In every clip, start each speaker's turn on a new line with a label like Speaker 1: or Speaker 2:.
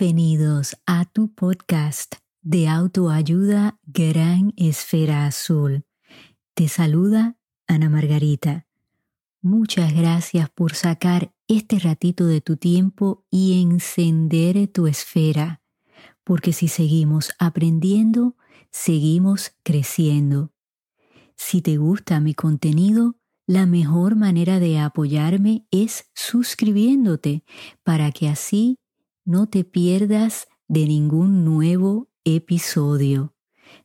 Speaker 1: Bienvenidos a tu podcast de autoayuda Gran Esfera Azul. Te saluda Ana Margarita. Muchas gracias por sacar este ratito de tu tiempo y encender tu esfera, porque si seguimos aprendiendo, seguimos creciendo. Si te gusta mi contenido, la mejor manera de apoyarme es suscribiéndote para que así no te pierdas de ningún nuevo episodio.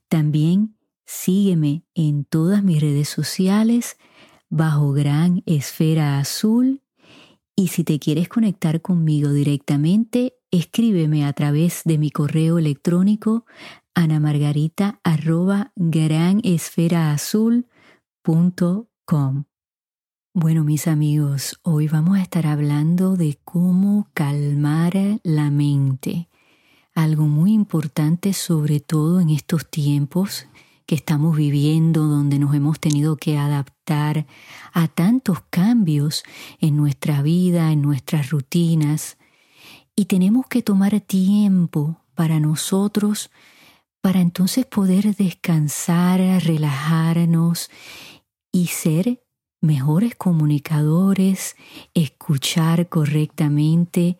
Speaker 1: También sígueme en todas mis redes sociales bajo Gran Esfera Azul y si te quieres conectar conmigo directamente, escríbeme a través de mi correo electrónico anamargarita.granesferaazul.com. Bueno, mis amigos, hoy vamos a estar hablando de cómo calmar la mente. Algo muy importante, sobre todo en estos tiempos que estamos viviendo, donde nos hemos tenido que adaptar a tantos cambios en nuestra vida, en nuestras rutinas, y tenemos que tomar tiempo para nosotros, para entonces poder descansar, relajarnos y ser mejores comunicadores, escuchar correctamente,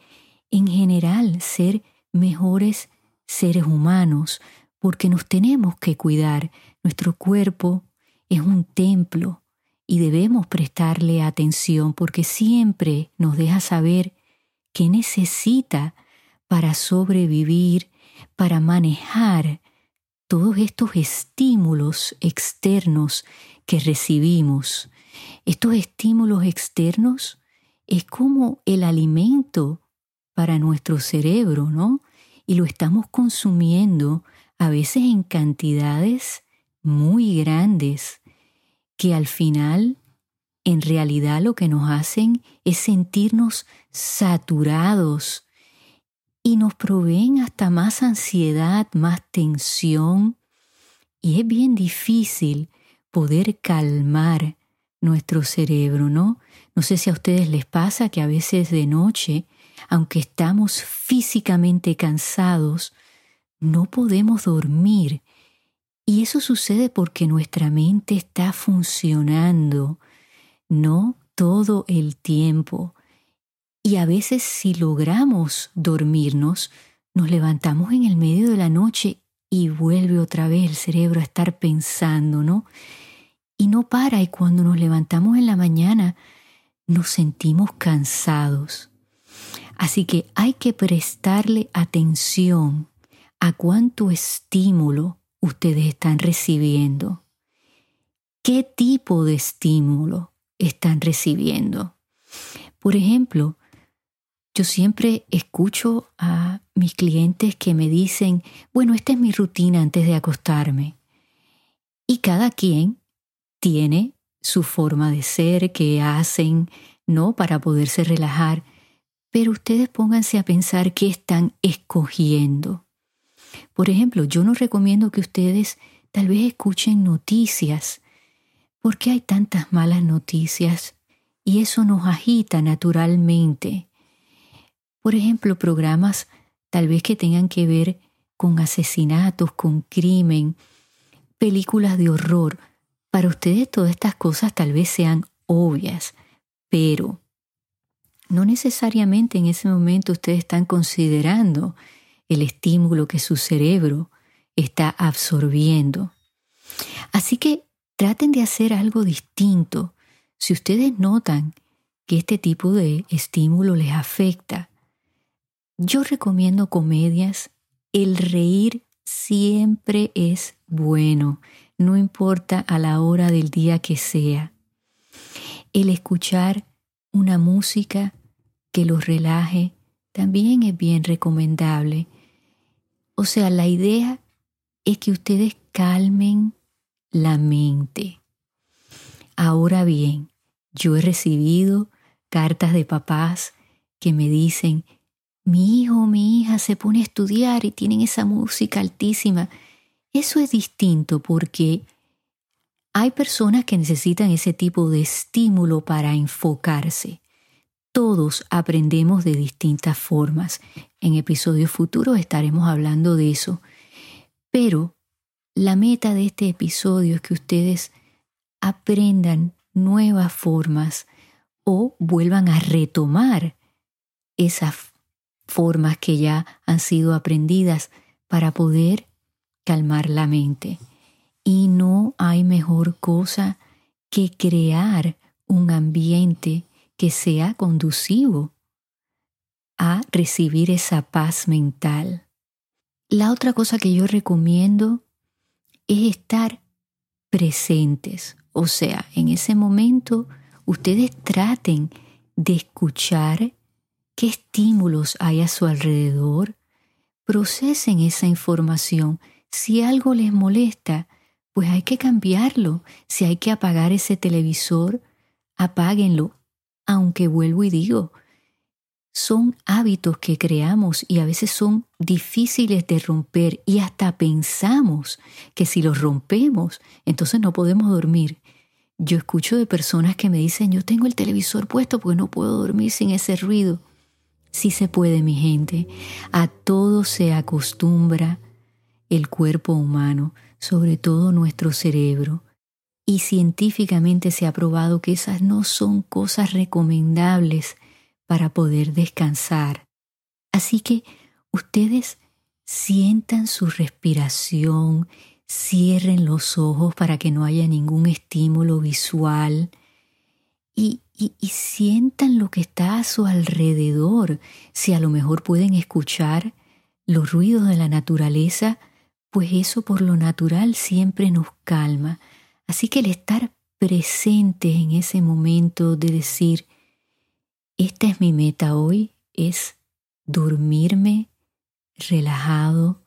Speaker 1: en general ser mejores seres humanos, porque nos tenemos que cuidar. Nuestro cuerpo es un templo y debemos prestarle atención porque siempre nos deja saber qué necesita para sobrevivir, para manejar todos estos estímulos externos que recibimos estos estímulos externos es como el alimento para nuestro cerebro, ¿no? Y lo estamos consumiendo a veces en cantidades muy grandes que al final en realidad lo que nos hacen es sentirnos saturados y nos proveen hasta más ansiedad, más tensión y es bien difícil poder calmar nuestro cerebro, ¿no? No sé si a ustedes les pasa que a veces de noche, aunque estamos físicamente cansados, no podemos dormir. Y eso sucede porque nuestra mente está funcionando, no todo el tiempo. Y a veces si logramos dormirnos, nos levantamos en el medio de la noche y vuelve otra vez el cerebro a estar pensando, ¿no? Y no para y cuando nos levantamos en la mañana nos sentimos cansados. Así que hay que prestarle atención a cuánto estímulo ustedes están recibiendo. ¿Qué tipo de estímulo están recibiendo? Por ejemplo, yo siempre escucho a mis clientes que me dicen, bueno, esta es mi rutina antes de acostarme. Y cada quien tiene su forma de ser, que hacen, ¿no? Para poderse relajar. Pero ustedes pónganse a pensar qué están escogiendo. Por ejemplo, yo no recomiendo que ustedes tal vez escuchen noticias, porque hay tantas malas noticias y eso nos agita naturalmente. Por ejemplo, programas tal vez que tengan que ver con asesinatos, con crimen, películas de horror. Para ustedes todas estas cosas tal vez sean obvias, pero no necesariamente en ese momento ustedes están considerando el estímulo que su cerebro está absorbiendo. Así que traten de hacer algo distinto. Si ustedes notan que este tipo de estímulo les afecta, yo recomiendo comedias. El reír siempre es bueno no importa a la hora del día que sea. El escuchar una música que los relaje también es bien recomendable. O sea, la idea es que ustedes calmen la mente. Ahora bien, yo he recibido cartas de papás que me dicen, mi hijo mi hija se pone a estudiar y tienen esa música altísima eso es distinto porque hay personas que necesitan ese tipo de estímulo para enfocarse. todos aprendemos de distintas formas. En episodios futuros estaremos hablando de eso. Pero la meta de este episodio es que ustedes aprendan nuevas formas o vuelvan a retomar esas formas que ya han sido aprendidas para poder calmar la mente. Y no hay mejor cosa que crear un ambiente que sea conducivo a recibir esa paz mental. La otra cosa que yo recomiendo es estar presentes, o sea, en ese momento ustedes traten de escuchar qué estímulos hay a su alrededor, procesen esa información. Si algo les molesta, pues hay que cambiarlo. Si hay que apagar ese televisor, apáguenlo. Aunque vuelvo y digo, son hábitos que creamos y a veces son difíciles de romper y hasta pensamos que si los rompemos, entonces no podemos dormir. Yo escucho de personas que me dicen, yo tengo el televisor puesto porque no puedo dormir sin ese ruido. Sí se puede, mi gente. A todo se acostumbra el cuerpo humano, sobre todo nuestro cerebro. Y científicamente se ha probado que esas no son cosas recomendables para poder descansar. Así que ustedes sientan su respiración, cierren los ojos para que no haya ningún estímulo visual y, sientan lo que está a su alrededor. Si a lo mejor pueden escuchar los ruidos de la naturaleza, pues eso por lo natural siempre nos calma. Así que el estar presente en ese momento de decir, esta es mi meta hoy, es dormirme relajado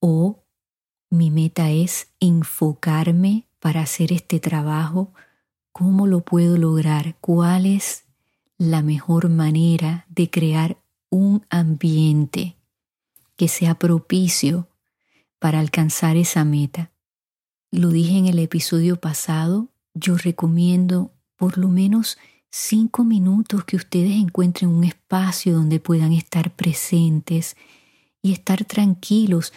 Speaker 1: o mi meta es enfocarme para hacer este trabajo ¿Cómo lo puedo lograr? ¿Cuál es la mejor manera de crear un ambiente que sea propicio para alcanzar esa meta? Lo dije en el episodio pasado, yo recomiendo por lo menos cinco minutos que ustedes encuentren un espacio donde puedan estar presentes y estar tranquilos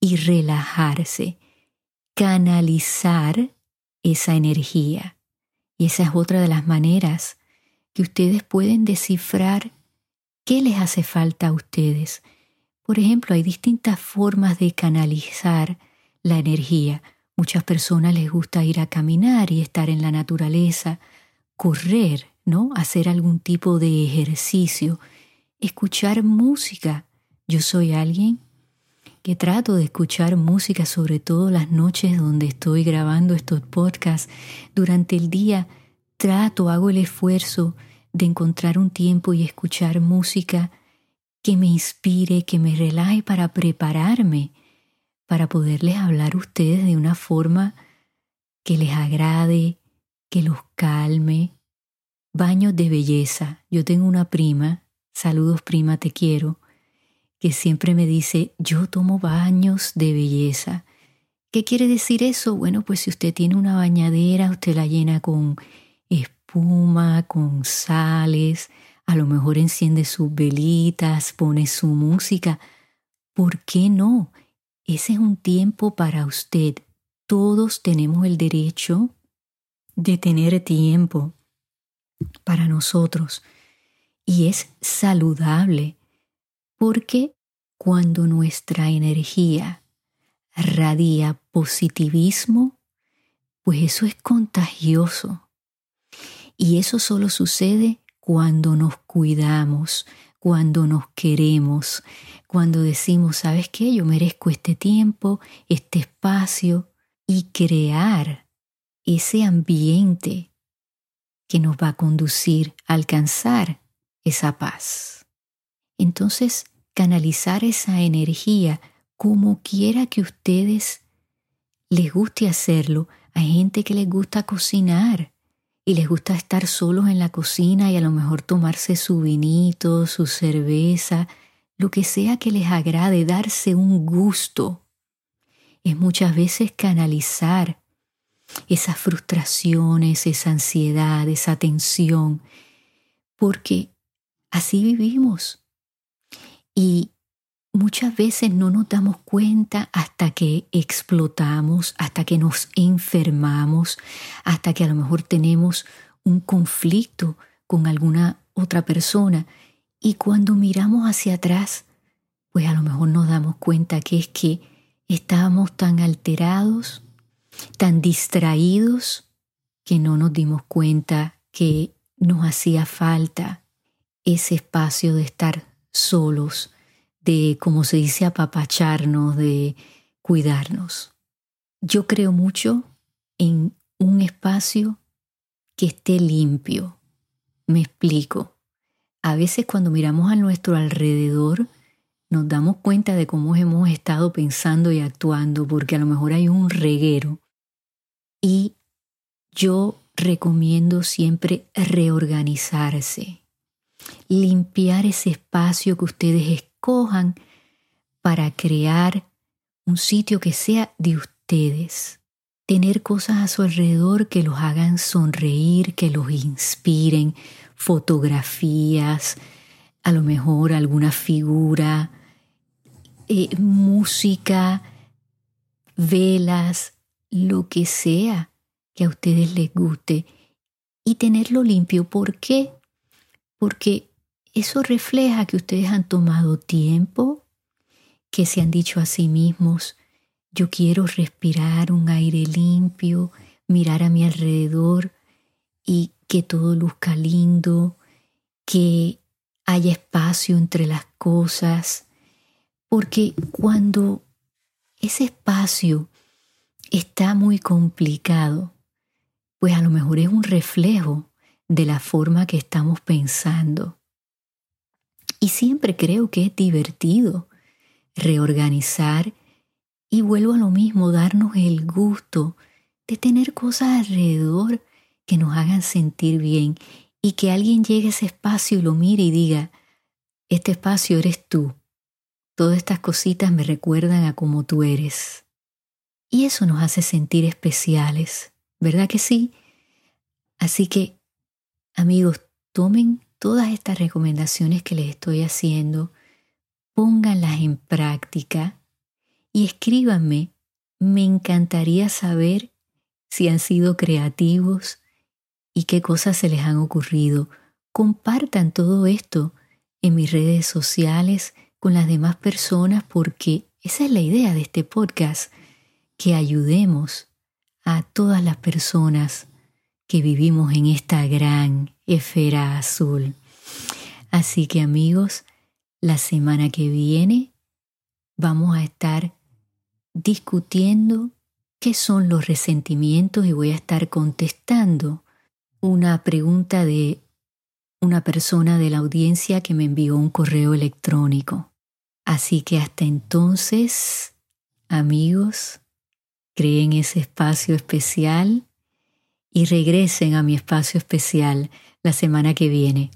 Speaker 1: y relajarse, canalizar esa energía. Y esa es otra de las maneras que ustedes pueden descifrar qué les hace falta a ustedes. Por ejemplo, hay distintas formas de canalizar la energía. Muchas personas les gusta ir a caminar y estar en la naturaleza, correr, ¿no? Hacer algún tipo de ejercicio, escuchar música. Yo soy alguien que trato de escuchar música, sobre todo las noches donde estoy grabando estos podcasts. Durante el día trato, hago el esfuerzo de encontrar un tiempo y escuchar música que me inspire, que me relaje para prepararme, para poderles hablar a ustedes de una forma que les agrade, que los calme. Baños de belleza. Yo tengo una prima, saludos prima, te quiero, que siempre me dice, yo tomo baños de belleza. ¿Qué quiere decir eso? Bueno, pues si usted tiene una bañadera, usted la llena con espuma, con sales, a lo mejor enciende sus velitas, pone su música. ¿Por qué no? Ese es un tiempo para usted. Todos tenemos el derecho de tener tiempo para nosotros. Y es saludable porque cuando nuestra energía radia positivismo, pues eso es contagioso. Y eso solo sucede cuando nos cuidamos, cuando nos queremos, cuando decimos, ¿sabes qué? Yo merezco este tiempo, este espacio y crear ese ambiente que nos va a conducir a alcanzar esa paz. Entonces, canalizar esa energía como quiera que ustedes les guste hacerlo. Hay gente que les gusta cocinar y les gusta estar solos en la cocina y a lo mejor tomarse su vinito, su cerveza, lo que sea que les agrade, darse un gusto. Es muchas veces canalizar esas frustraciones, esa ansiedad, esa tensión porque así vivimos. Y muchas veces no nos damos cuenta hasta que explotamos, hasta que nos enfermamos, hasta que a lo mejor tenemos un conflicto con alguna otra persona. Y cuando miramos hacia atrás, pues a lo mejor nos damos cuenta que es que estábamos tan alterados, tan distraídos, que no nos dimos cuenta que nos hacía falta ese espacio de estar solos, de, como se dice, apapacharnos, de cuidarnos. Yo creo mucho en un espacio que esté limpio. Me explico. A veces cuando miramos a nuestro alrededor, nos damos cuenta de cómo hemos estado pensando y actuando, porque a lo mejor hay un reguero. Y yo recomiendo siempre reorganizarse, limpiar ese espacio que ustedes escojan para crear un sitio que sea de ustedes. Tener cosas a su alrededor que los hagan sonreír, que los inspiren, fotografías, a lo mejor alguna figura, eh, música, velas, lo que sea que a ustedes les guste y tenerlo limpio. ¿Por qué? Porque eso refleja que ustedes han tomado tiempo, que se han dicho a sí mismos, yo quiero respirar un aire limpio, mirar a mi alrededor y que todo luzca lindo, que haya espacio entre las cosas, porque cuando ese espacio está muy complicado, pues a lo mejor es un reflejo de la forma que estamos pensando. Y siempre creo que es divertido reorganizar y vuelvo a lo mismo, darnos el gusto de tener cosas alrededor que nos hagan sentir bien y que alguien llegue a ese espacio y lo mire y diga, este espacio eres tú. Todas estas cositas me recuerdan a cómo tú eres. Y eso nos hace sentir especiales, ¿verdad que sí? Así que, amigos, tomen todas estas recomendaciones que les estoy haciendo, pónganlas en práctica y escríbanme. Me encantaría saber si han sido creativos y qué cosas se les han ocurrido. Compartan todo esto en mis redes sociales con las demás personas porque esa es la idea de este podcast, que ayudemos a todas las personas que vivimos en esta gran esfera azul. Así que amigos, la semana que viene vamos a estar discutiendo qué son los resentimientos y voy a estar contestando una pregunta de una persona de la audiencia que me envió un correo electrónico. Así que hasta entonces, amigos, creen ese espacio especial y regresen a mi espacio especial la semana que viene.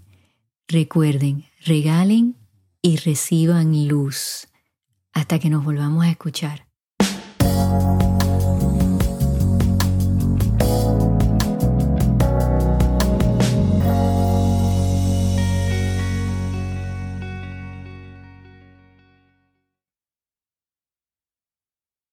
Speaker 1: Recuerden, regalen y reciban luz hasta que nos volvamos a escuchar.